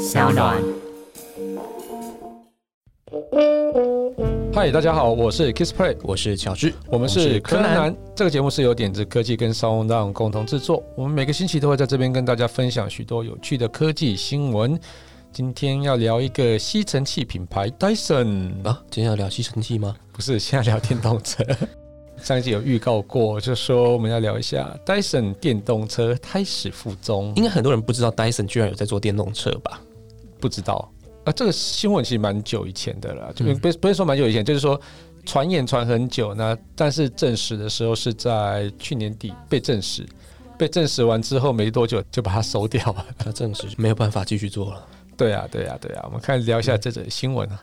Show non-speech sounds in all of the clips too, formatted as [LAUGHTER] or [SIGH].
小暖。嗨，大家好，我是 KissPlay，我是乔治，我们是柯南。这个节目是由点子科技跟商浪共同制作。我们每个星期都会在这边跟大家分享许多有趣的科技新闻。今天要聊一个吸尘器品牌 Dyson 啊，今天要聊吸尘器吗？不是，现在聊电动车。[LAUGHS] 上一集有预告过，就说我们要聊一下 Dyson 电动车胎死腹中。应该很多人不知道 Dyson 居然有在做电动车吧？不知道啊，这个新闻其实蛮久以前的了，就不不是说蛮久以前，就是说传言传很久，呢但是证实的时候是在去年底被证实，被证实完之后没多久就把它收掉了，[LAUGHS] 它证实没有办法继续做了。对啊，对啊，对啊，我们看聊一下这则新闻啊。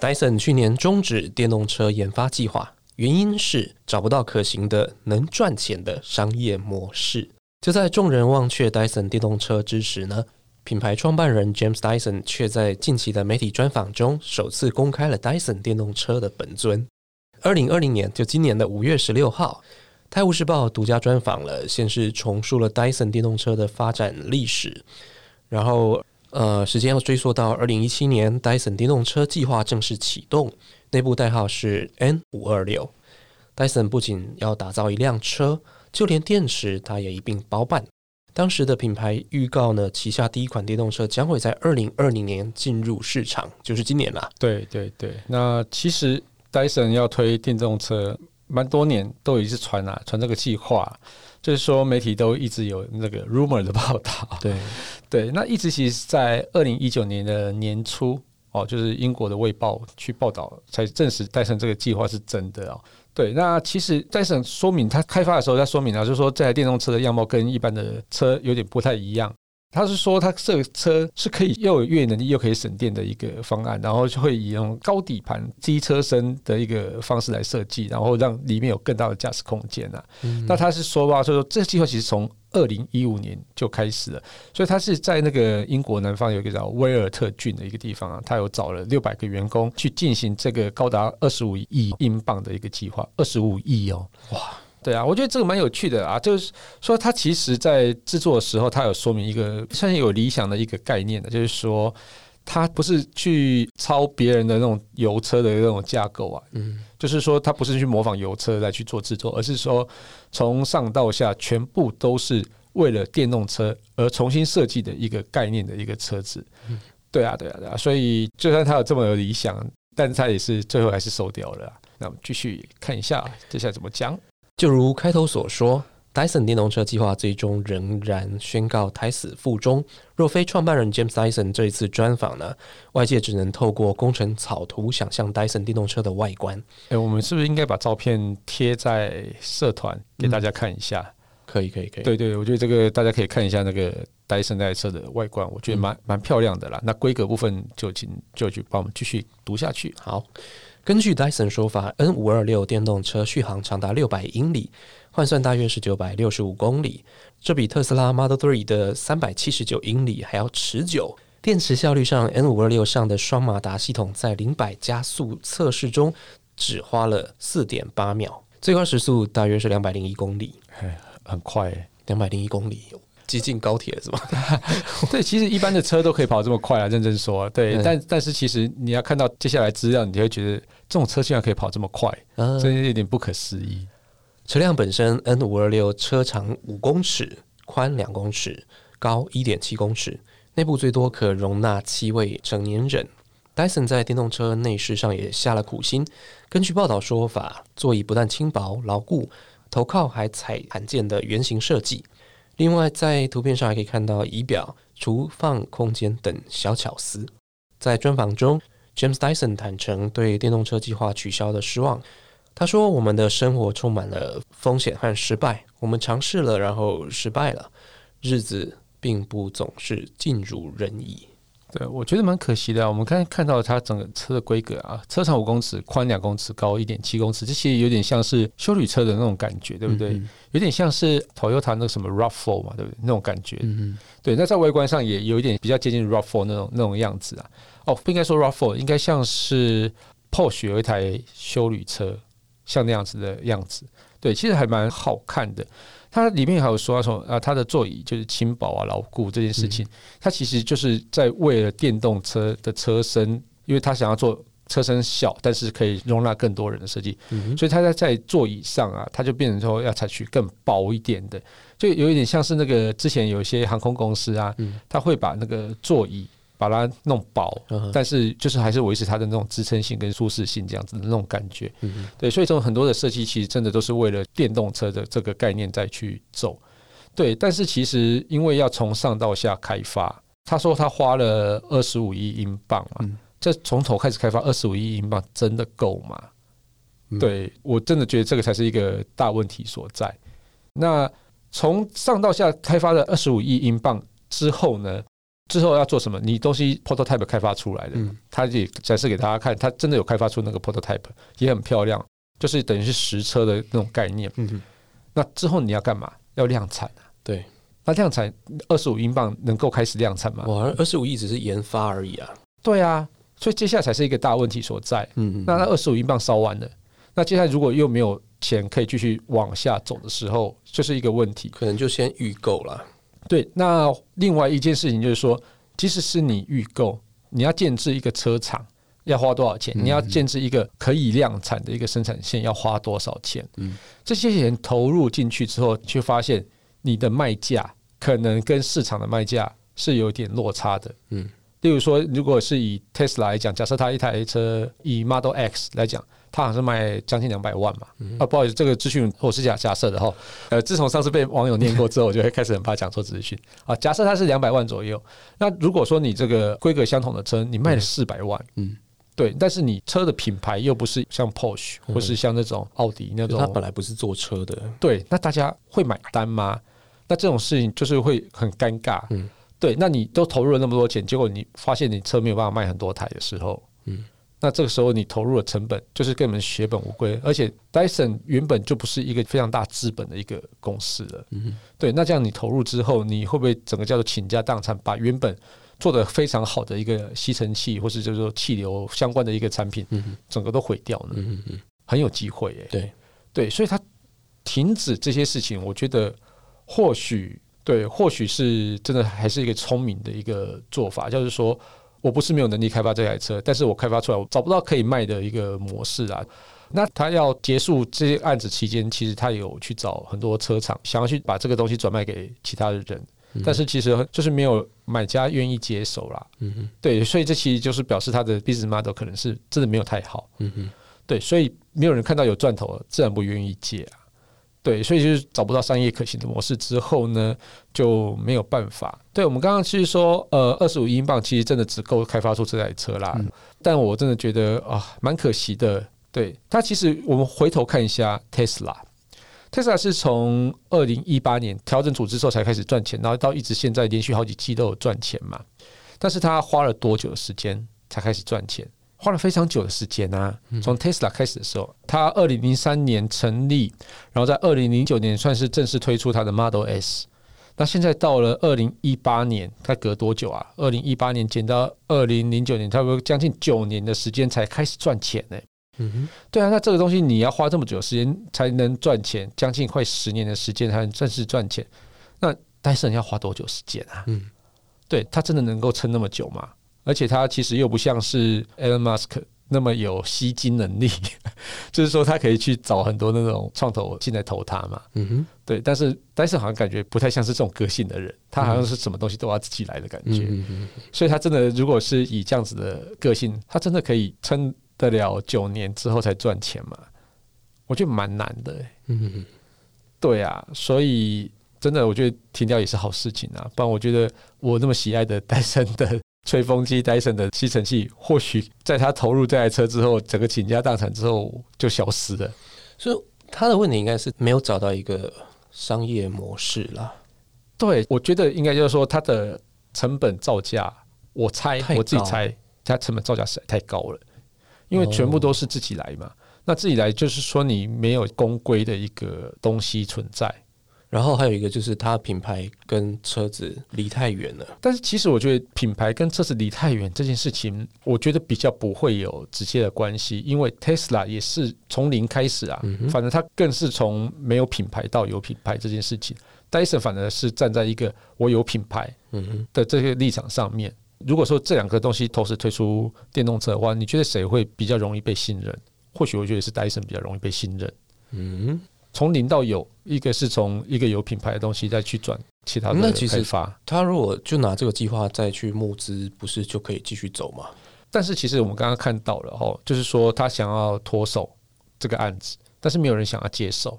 Dyson 去年终止电动车研发计划，原因是找不到可行的能赚钱的商业模式。就在众人忘却 Dyson 电动车之时呢，品牌创办人 James Dyson 却在近期的媒体专访中首次公开了 Dyson 电动车的本尊。二零二零年，就今年的五月十六号，《泰晤士报》独家专访了，先是重述了 Dyson 电动车的发展历史，然后。呃，时间要追溯到二零一七年，Dyson 电动车计划正式启动，内部代号是 N 五二六。Dyson 不仅要打造一辆车，就连电池它也一并包办。当时的品牌预告呢，旗下第一款电动车将会在二零二零年进入市场，就是今年啦。对对对，那其实 Dyson 要推电动车，蛮多年都一直传啊，传这个计划。就是说，媒体都一直有那个 rumor 的报道。对 [LAUGHS] 对，那一直其实，在二零一九年的年初哦，就是英国的卫报去报道，才证实戴森这个计划是真的哦。对，那其实戴森说明他开发的时候，他说明了，就是说这台电动车的样貌跟一般的车有点不太一样。他是说，他这个车是可以又有越野能力又可以省电的一个方案，然后就会以用高底盘、低车身的一个方式来设计，然后让里面有更大的驾驶空间啊。那他是说吧，所以说这个计划其实从二零一五年就开始了，所以他是在那个英国南方有一个叫威尔特郡的一个地方啊，他有找了六百个员工去进行这个高达二十五亿英镑的一个计划，二十五亿哦，哇！对啊，我觉得这个蛮有趣的啊，就是说他其实在制作的时候，他有说明一个算是有理想的一个概念的，就是说他不是去抄别人的那种油车的那种架构啊，嗯，就是说他不是去模仿油车来去做制作，而是说从上到下全部都是为了电动车而重新设计的一个概念的一个车子。对啊，对啊，对啊，所以就算他有这么有理想，但是他也是最后还是收掉了。那我们继续看一下接下来怎么讲。就如开头所说，Dyson 电动车计划最终仍然宣告胎死腹中。若非创办人 James Dyson 这一次专访呢，外界只能透过工程草图想象 Dyson 电动车的外观。哎，我们是不是应该把照片贴在社团给大家看一下？可以，可以，可以。对对，我觉得这个大家可以看一下那个 Dyson 那台车的外观，我觉得蛮蛮漂亮的啦。那规格部分就请就去帮我们继续读下去。好。根据 Dyson 说法，N 五二六电动车续航长达六百英里，换算大约是九百六十五公里，这比特斯拉 Model Three 的三百七十九英里还要持久。电池效率上，N 五二六上的双马达系统在零百加速测试中只花了四点八秒，最高时速大约是两百零一公里，很快，两百零一公里。接近高铁是吧？[LAUGHS] 对，其实一般的车都可以跑这么快啊，认真说，对。但但是其实你要看到接下来资料，你就会觉得这种车竟然可以跑这么快，真的有点不可思议。车辆本身，N 五二六车长五公尺，宽两公尺，高一点七公尺，内部最多可容纳七位成年人。Dyson 在电动车内饰上也下了苦心。根据报道说法，座椅不但轻薄牢固，头靠还采罕见的圆形设计。另外，在图片上还可以看到仪表、储放空间等小巧思。在专访中，James Dyson 坦诚对电动车计划取消的失望。他说：“我们的生活充满了风险和失败，我们尝试了，然后失败了，日子并不总是尽如人意。”对，我觉得蛮可惜的。啊我们刚才看到它整个车的规格啊，车长五公尺，宽两公尺，高一点七公尺，这其实有点像是修旅车的那种感觉，对不对？有点像是 Toyota 那个什么 Rav4 嘛，对不对？那种感觉。嗯对，那在外观上也有一点比较接近 Rav4 那种那种样子啊。哦，不应该说 Rav4，应该像是 Porsche 有一台修旅车，像那样子的样子。对，其实还蛮好看的。它里面还有说说啊，它的座椅就是轻薄啊、牢固这件事情，它其实就是在为了电动车的车身，因为它想要做车身小，但是可以容纳更多人的设计，所以它在在座椅上啊，它就变成说要采取更薄一点的，就有一点像是那个之前有一些航空公司啊，它会把那个座椅。把它弄薄，但是就是还是维持它的那种支撑性跟舒适性这样子的那种感觉。对，所以这种很多的设计其实真的都是为了电动车的这个概念再去走。对，但是其实因为要从上到下开发，他说他花了二十五亿英镑嘛，这从头开始开发二十五亿英镑真的够吗？对我真的觉得这个才是一个大问题所在。那从上到下开发了二十五亿英镑之后呢？之后要做什么？你东西 prototype 开发出来的，他也展示给大家看，他真的有开发出那个 prototype，也很漂亮，就是等于是实车的那种概念。嗯那之后你要干嘛？要量产啊？对，那量产二十五英镑能够开始量产吗？哇，二十五亿只是研发而已啊。对啊，所以接下来才是一个大问题所在。嗯嗯。那那二十五英镑烧完了，那接下来如果又没有钱可以继续往下走的时候，就是一个问题。可能就先预购了。对，那另外一件事情就是说，即使是你预购，你要建制一个车厂要花多少钱？你要建制一个可以量产的一个生产线要花多少钱？嗯，这些钱投入进去之后，却发现你的卖价可能跟市场的卖价是有点落差的。嗯，例如说，如果是以 Tesla 来讲，假设它一台车以 Model X 来讲。它好像是卖将近两百万嘛，啊，不好意思，这个资讯我是假假设的哈。呃，自从上次被网友念过之后，我就会开始很怕讲错资讯。啊。假设它是两百万左右，那如果说你这个规格相同的车，你卖了四百万，嗯，对，但是你车的品牌又不是像 Porsche 或是像那种奥迪那种，它本来不是做车的，对，那大家会买单吗？那这种事情就是会很尴尬，嗯，对，那你都投入了那么多钱，结果你发现你车没有办法卖很多台的时候，嗯。那这个时候你投入的成本就是根本血本无归，而且 Dyson 原本就不是一个非常大资本的一个公司了。嗯，对。那这样你投入之后，你会不会整个叫做倾家荡产，把原本做的非常好的一个吸尘器或是就是说气流相关的一个产品，嗯整个都毁掉呢？嗯嗯，很有机会耶。对对，所以他停止这些事情，我觉得或许对，或许是真的还是一个聪明的一个做法，就是说。我不是没有能力开发这台车，但是我开发出来我找不到可以卖的一个模式啊。那他要结束这些案子期间，其实他有去找很多车厂，想要去把这个东西转卖给其他的人，但是其实就是没有买家愿意接手啦。嗯哼，对，所以这其实就是表示他的 business model 可能是真的没有太好。嗯哼，对，所以没有人看到有赚头，自然不愿意借啊。对，所以就是找不到商业可行的模式之后呢，就没有办法。对我们刚刚其实说，呃，二十五英镑其实真的只够开发出这台车啦。但我真的觉得啊，蛮可惜的。对它，其实我们回头看一下 Tesla，Tesla 是从二零一八年调整组织之后才开始赚钱，然后到一直现在连续好几季都有赚钱嘛。但是它花了多久的时间才开始赚钱？花了非常久的时间啊！从 Tesla 开始的时候，它二零零三年成立，然后在二零零九年算是正式推出它的 Model S。那现在到了二零一八年，它隔多久啊？二零一八年减到二零零九年，差不多将近九年的时间才开始赚钱呢。嗯哼，对啊，那这个东西你要花这么久时间才能赚钱，将近快十年的时间才能正式赚钱，那戴森要花多久时间啊？嗯，对，它真的能够撑那么久吗？而且它其实又不像是 Elon Musk 那么有吸金能力，[LAUGHS] 就是说他可以去找很多那种创投进来投他嘛。嗯哼，对。但是但是好像感觉不太像是这种个性的人，他好像是什么东西都要自己来的感觉。嗯所以他真的如果是以这样子的个性，他真的可以撑得了九年之后才赚钱吗？我觉得蛮难的。嗯哼，对啊，所以真的我觉得停掉也是好事情啊。不然我觉得我那么喜爱的戴森的。吹风机、戴森的吸尘器，或许在他投入这台车之后，整个倾家荡产之后就消失了。所以他的问题应该是没有找到一个商业模式啦。对，我觉得应该就是说，它的成本造价，我猜我自己猜，它成本造价实在太高了，因为全部都是自己来嘛。那自己来就是说，你没有公规的一个东西存在，然后还有一个就是它品牌跟车子离太远了。但是其实我觉得品牌跟车子离太远这件事情，我觉得比较不会有直接的关系，因为 Tesla 也是从零开始啊，反正它更是从没有品牌到有品牌这件事情。Dyson 反而是站在一个我有品牌的这些立场上面。如果说这两个东西同时推出电动车的话，你觉得谁会比较容易被信任？或许我觉得是 Dyson 比较容易被信任。嗯，从零到有，一个是从一个有品牌的东西再去转其他的开发。他如果就拿这个计划再去募资，不是就可以继续走吗？但是其实我们刚刚看到了哦，就是说他想要脱手这个案子，但是没有人想要接手。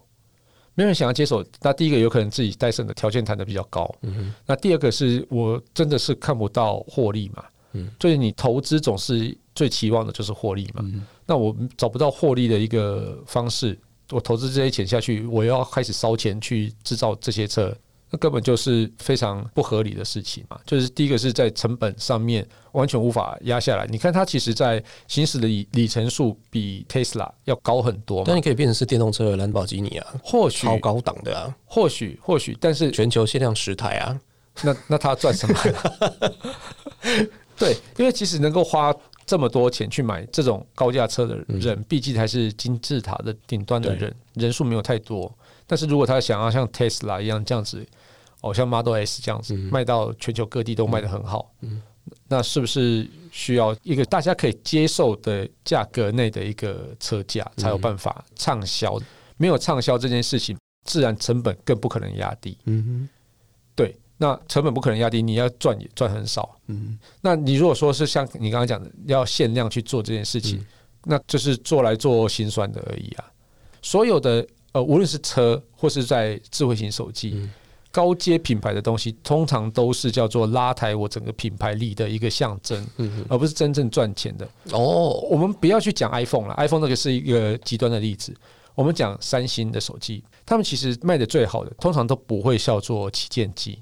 没有人想要接手，那第一个有可能自己戴森的条件谈的比较高，嗯那第二个是我真的是看不到获利嘛，嗯，就是你投资总是最期望的就是获利嘛，嗯，那我找不到获利的一个方式，我投资这些钱下去，我要开始烧钱去制造这些车。那根本就是非常不合理的事情嘛！就是第一个是在成本上面完全无法压下来。你看它其实，在行驶的里里程数比 Tesla 要高很多。但你可以变成是电动车的兰博基尼啊，或许超高档的啊，或许或许，但是全球限量十台啊，那那他赚什么？[LAUGHS] 对，因为其实能够花这么多钱去买这种高价车的人，毕竟还是金字塔的顶端的人，人数没有太多。但是如果他想要像 Tesla 一样这样子，哦，像 Model S 这样子卖到全球各地都卖得很好，那是不是需要一个大家可以接受的价格内的一个车价才有办法畅销？没有畅销这件事情，自然成本更不可能压低。嗯哼，对，那成本不可能压低，你要赚也赚很少。嗯，那你如果说是像你刚刚讲的，要限量去做这件事情，那就是做来做心酸的而已啊。所有的。呃，无论是车或是在智慧型手机，高阶品牌的东西，通常都是叫做拉抬我整个品牌力的一个象征，而不是真正赚钱的。哦，我们不要去讲 iPhone 了，iPhone 那个是一个极端的例子。我们讲三星的手机，他们其实卖的最好的，通常都不会叫做旗舰机，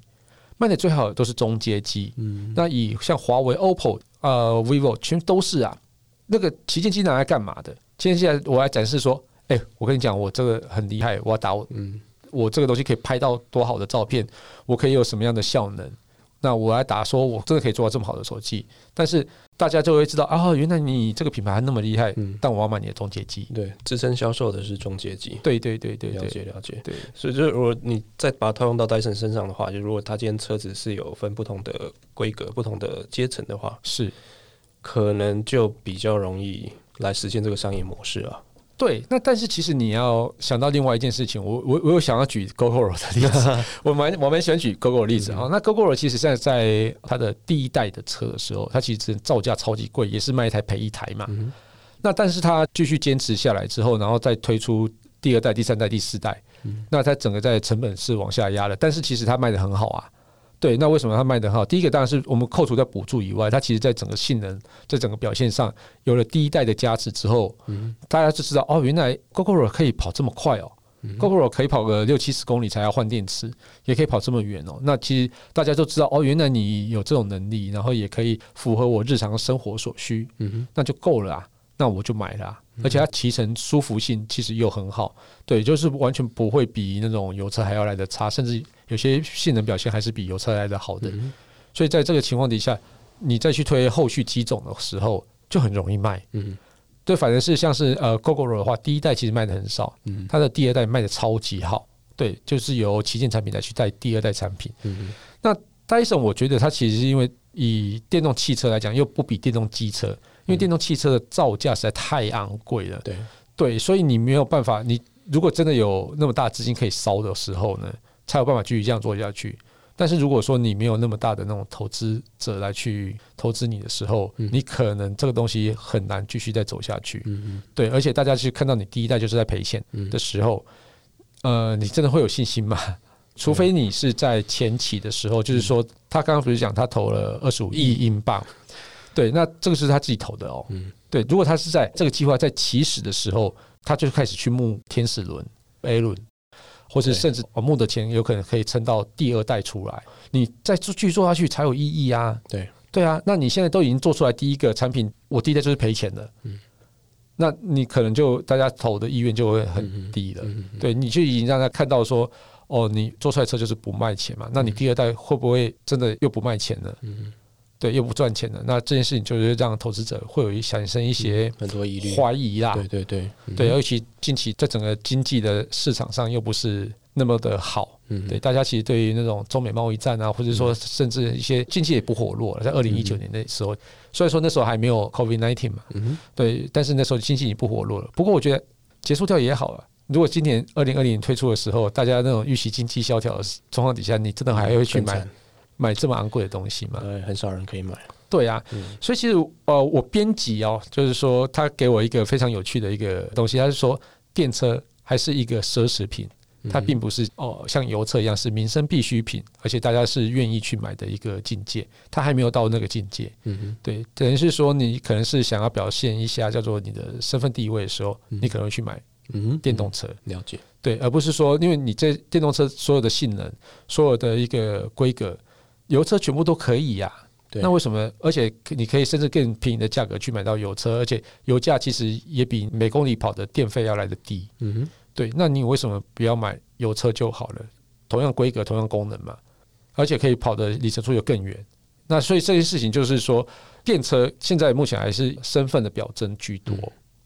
卖的最好的都是中阶机。嗯，那以像华为、OPPO、呃、vivo，全都是啊。那个旗舰机拿来干嘛的？旗舰机我来展示说。哎，我跟你讲，我这个很厉害，我要打我，嗯，我这个东西可以拍到多好的照片，我可以有什么样的效能？那我来打，说我真的可以做到这么好的手机，但是大家就会知道啊，原来你这个品牌那么厉害，嗯，但我要买你的中介机，对，自身销售的是中介机，对对对对，了解了解，对，所以就是如果你再把它套用到戴森身上的话，就如果他今天车子是有分不同的规格、不同的阶层的话，是。可能就比较容易来实现这个商业模式啊。对，那但是其实你要想到另外一件事情，我我我有想要举 GoGo 的例子，[LAUGHS] 我蛮我蛮喜欢举 GoGo 的例子啊。那 GoGo 其实现在在它的第一代的车的时候，它其实造价超级贵，也是卖一台赔一台嘛。那但是它继续坚持下来之后，然后再推出第二代、第三代、第四代，那它整个在成本是往下压的，但是其实它卖的很好啊。对，那为什么它卖得好？第一个当然是我们扣除掉补助以外，它其实在整个性能、在整个表现上有了第一代的加持之后，嗯，大家就知道哦，原来 GoGo 可以跑这么快哦，GoGo 可以跑个六七十公里才要换电池，也可以跑这么远哦。那其实大家都知道哦，原来你有这种能力，然后也可以符合我日常生活所需，嗯那就够了啊，那我就买了。而且它骑乘舒服性其实又很好，对，就是完全不会比那种油车还要来的差，甚至。有些性能表现还是比油车来的好的，所以在这个情况底下，你再去推后续机种的时候，就很容易卖。嗯，对，反正是像是呃，GoGo 的话，第一代其实卖的很少，嗯，它的第二代卖的超级好。对，就是由旗舰产品来去带第二代产品。嗯，那 Dyson 我觉得它其实是因为以电动汽车来讲，又不比电动机车，因为电动汽车的造价实在太昂贵了。对，对，所以你没有办法，你如果真的有那么大资金可以烧的时候呢？才有办法继续这样做下去。但是如果说你没有那么大的那种投资者来去投资你的时候，你可能这个东西很难继续再走下去。对，而且大家去看到你第一代就是在赔钱的时候，呃，你真的会有信心吗？[LAUGHS] 除非你是在前期的时候，就是说他刚刚不是讲他投了二十五亿英镑，对，那这个是他自己投的哦。嗯对，如果他是在这个计划在起始的时候，他就开始去募天使轮 A 轮。或者甚至我募的钱有可能可以撑到第二代出来，你再继续做下去才有意义啊！对对啊，那你现在都已经做出来第一个产品，我第一代就是赔钱的，嗯，那你可能就大家投的意愿就会很低了。对，你就已经让他看到说，哦，你做出来车就是不卖钱嘛，那你第二代会不会真的又不卖钱了？嗯，对，又不赚钱了？那这件事情就是让投资者会有一产生一些很多疑虑，怀疑啦。对对对，嗯对，尤其近期在整个经济的市场上又不是那么的好，嗯对，大家其实对于那种中美贸易战啊，或者说甚至一些经济也不活络了，在二零一九年的时候，虽然说那时候还没有 COVID nineteen 嘛，嗯哼对，但是那时候经济已经不活络了。不过我觉得结束掉也好了。如果今年二零二零推出的时候，大家那种预期经济萧条的状况底下，你真的还会去买买这么昂贵的东西吗？对，很少人可以买，对啊，嗯。所以其实呃，我编辑哦，就是说他给我一个非常有趣的一个东西，他是说电车还是一个奢侈品，它并不是哦像油车一样是民生必需品，而且大家是愿意去买的一个境界，它还没有到那个境界。嗯哼。对，等于是说你可能是想要表现一下叫做你的身份地位的时候，你可能会去买嗯哼，电动车。了解，对，而不是说，因为你这电动车所有的性能、所有的一个规格，油车全部都可以呀、对那为什么？而且你可以甚至更便宜的价格去买到油车，而且油价其实也比每公里跑的电费要来的低。嗯哼，对，那你为什么不要买油车就好了？同样规格、同样功能嘛，而且可以跑的里程数又更远。那所以这件事情就是说，电车现在目前还是身份的表征居多。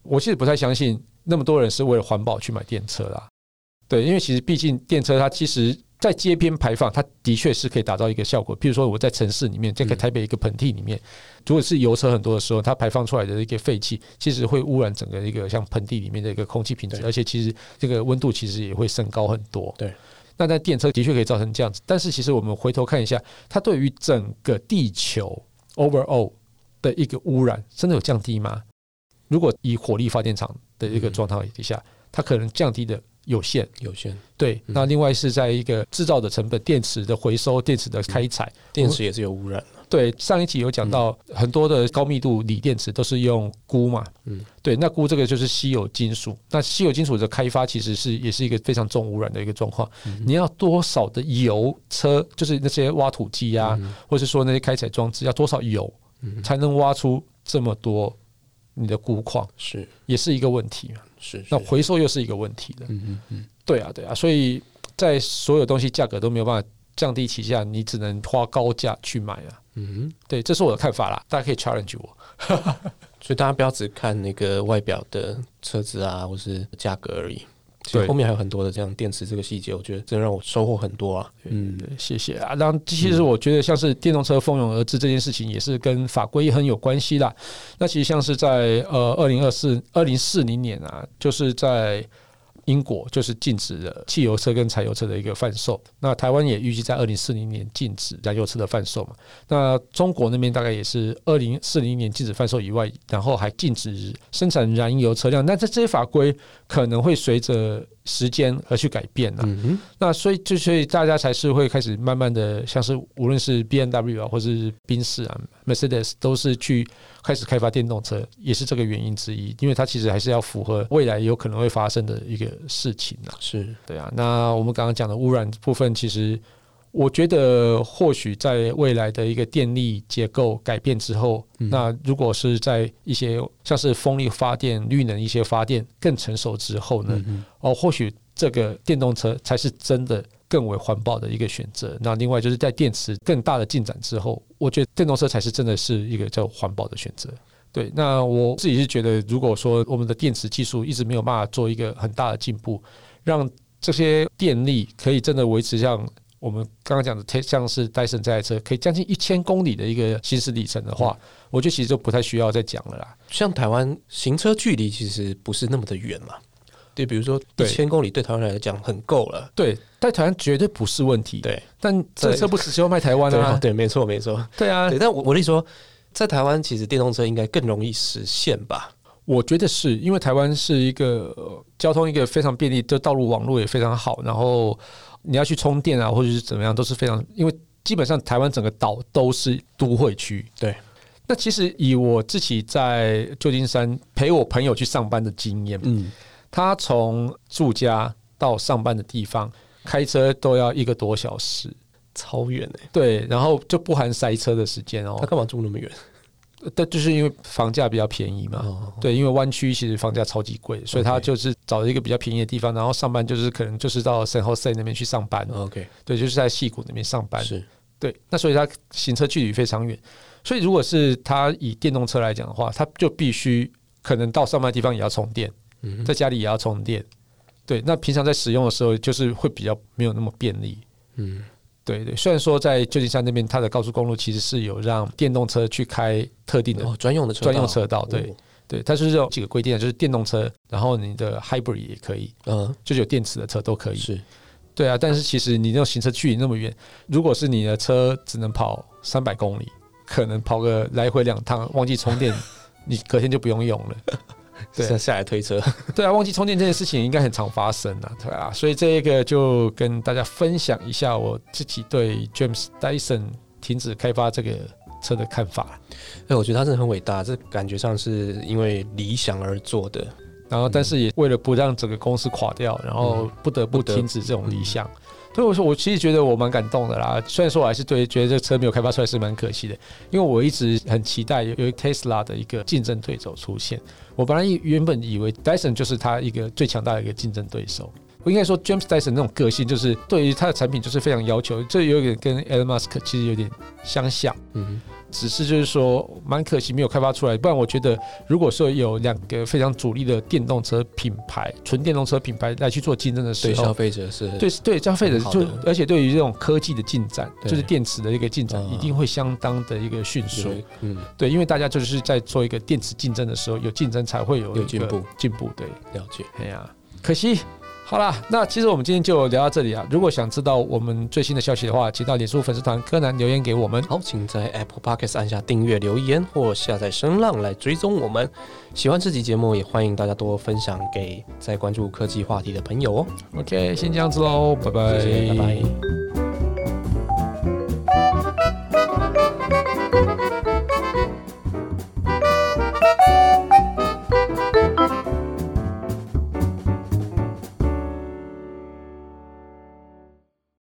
我其实不太相信那么多人是为了环保去买电车啦。对，因为其实毕竟电车它其实在街边排放，它的确是可以达到一个效果。譬如说我在城市里面，这个台北一个盆地里面，如果是油车很多的时候，它排放出来的一个废气，其实会污染整个一个像盆地里面的一个空气品质，而且其实这个温度其实也会升高很多。对。那在电车的确可以造成这样子，但是其实我们回头看一下，它对于整个地球 overall 的一个污染，真的有降低吗？如果以火力发电厂的一个状态底下，它可能降低的有限。有限，对，嗯。那另外是在一个制造的成本、电池的回收、电池的开采。电池也是有污染。的，对，上一集有讲到很多的高密度锂电池都是用钴嘛，嗯，对，那钴这个就是稀有金属。那稀有金属的开发其实是也是一个非常重污染的一个状况。嗯。你要多少的油车，就是那些挖土机啊，嗯。或是说那些开采装置，要多少油嗯。才能挖出这么多你的钴矿，是。也是一个问题嘛。是，那回收又是一个问题的。嗯嗯嗯，对啊，对啊，所以在所有东西价格都没有办法降低旗下，你只能花高价去买啊。嗯哼，对，这是我的看法啦，大家可以 challenge 我。[LAUGHS] 所以大家不要只看那个外表的车子啊，或是价格而已。其实对后面还有很多的这样电池这个细节，我觉得真的让我收获很多啊。嗯，对谢谢啊。那其实我觉得像是电动车蜂拥而至这件事情，也是跟法规很有关系啦。那其实像是在呃二零二四二零四零年啊，就是在英国就是禁止了汽油车跟柴油车的一个贩售。那台湾也预计在二零四零年禁止燃油车的贩售嘛。那中国那边大概也是二零四零年禁止贩售以外，然后还禁止生产燃油车辆。那这这些法规可能会随着时间而去改变啊。嗯，那所以就所以大家才是会开始慢慢的，像是无论是 B N W 啊，或是宾士啊、Mercedes 都是去开始开发电动车，也是这个原因之一，因为它其实还是要符合未来有可能会发生的一个事情啊。是对啊，那我们刚刚讲的污染部分，其实我觉得或许在未来的一个电力结构改变之后，嗯那如果是在一些像是风力发电、绿能一些发电更成熟之后呢，嗯，哦，或许这个电动车才是真的更为环保的一个选择。那另外就是在电池更大的进展之后，我觉得电动车才是真的是一个叫环保的选择。对，那我自己是觉得，如果说我们的电池技术一直没有办法做一个很大的进步，让这些电力可以真的维持像我们刚刚讲的，像是戴森这台车可以将近一千公里的一个行驶里程的话，我觉得其实就不太需要再讲了啦。像台湾行车距离其实不是那么的远嘛。对，比如说一千公里对台湾人来讲很够了。对，在台湾绝对不是问题。，对，但这车不只是要卖台湾啊。对对，没错没错。对啊，对，但我我跟你说，在台湾其实电动车应该更容易实现吧？我觉得是因为台湾是一个、呃交通一个非常便利，的道路网络也非常好，然后你要去充电啊，或者是怎么样，都是非常，因为基本上台湾整个岛都是都会区。对，那其实以我自己在旧金山陪我朋友去上班的经验，嗯，他从住家到上班的地方开车都要一个多小时。超远哎、对，然后就不含塞车的时间哦他。干嘛住那么远？但就是因为房价比较便宜嘛。哦，对，因为湾区其实房价超级贵，所以他就是找了一个比较便宜的地方，然后上班就是可能就是到 San Jose 那边去上班，OK，对，就是在戏谷那边上班。是对，那所以他行车距离非常远，所以如果是他以电动车来讲的话，他就必须可能到上班的地方也要充电，嗯在家里也要充电。对，那平常在使用的时候，就是会比较没有那么便利。嗯对对，虽然说在旧金山那边，它的高速公路其实是有让电动车去开特定的哦，专用的车专用车道，对哦对，它是有几个规定的，就是电动车，然后你的 hybrid 也可以，嗯就是有电池的车都可以。是对啊，但是其实你那种行车距离那么远，如果是你的车只能跑三百公里，可能跑个来回两趟，忘记充电，[LAUGHS] 你隔天就不用用了。[LAUGHS] 对下下来推车，[LAUGHS] 对啊，忘记充电这件事情应该很常发生啊，对啊，所以这一个就跟大家分享一下我自己对 James Dyson 停止开发这个车的看法。哎，我觉得他真的很伟大，这感觉上是因为理想而做的。然后，但是也为了不让整个公司垮掉，然后不得不停止这种理想。所以我说，我其实觉得我蛮感动的啦。虽然说我还是对觉得这车没有开发出来是蛮可惜的，因为我一直很期待有有一个 Tesla 的一个竞争对手出现。我本来以原本以为 Dyson 就是他一个最强大的一个竞争对手。我应该说，James Dyson 那种个性，就是对于他的产品就是非常要求，这有点跟 Elon Musk 其实有点相像。嗯只是就是说，蛮可惜没有开发出来。不然我觉得，如果说有两个非常主力的电动车品牌、纯电动车品牌来去做竞争的哼，对消时候，费者是对对消费者就而且对于这种科技的进展，就是电池的一个进展，嗯一定会相当的一个迅速。水，嗯，对，因为大家就是在做一个电池竞争的时候，有竞争才会有有进步进步对。了解。哎呀，可惜。好啦，那其实我们今天就聊到这里啊。如果想知道我们最新的消息的话，请到脸书粉丝团柯南留言给我们。好，请在 Apple Podcast 按下订阅、留言或下载声浪来追踪我们。喜欢这期节目，也欢迎大家多分享给在关注科技话题的朋友哦。OK，先这样子喽，拜拜，谢谢，拜拜。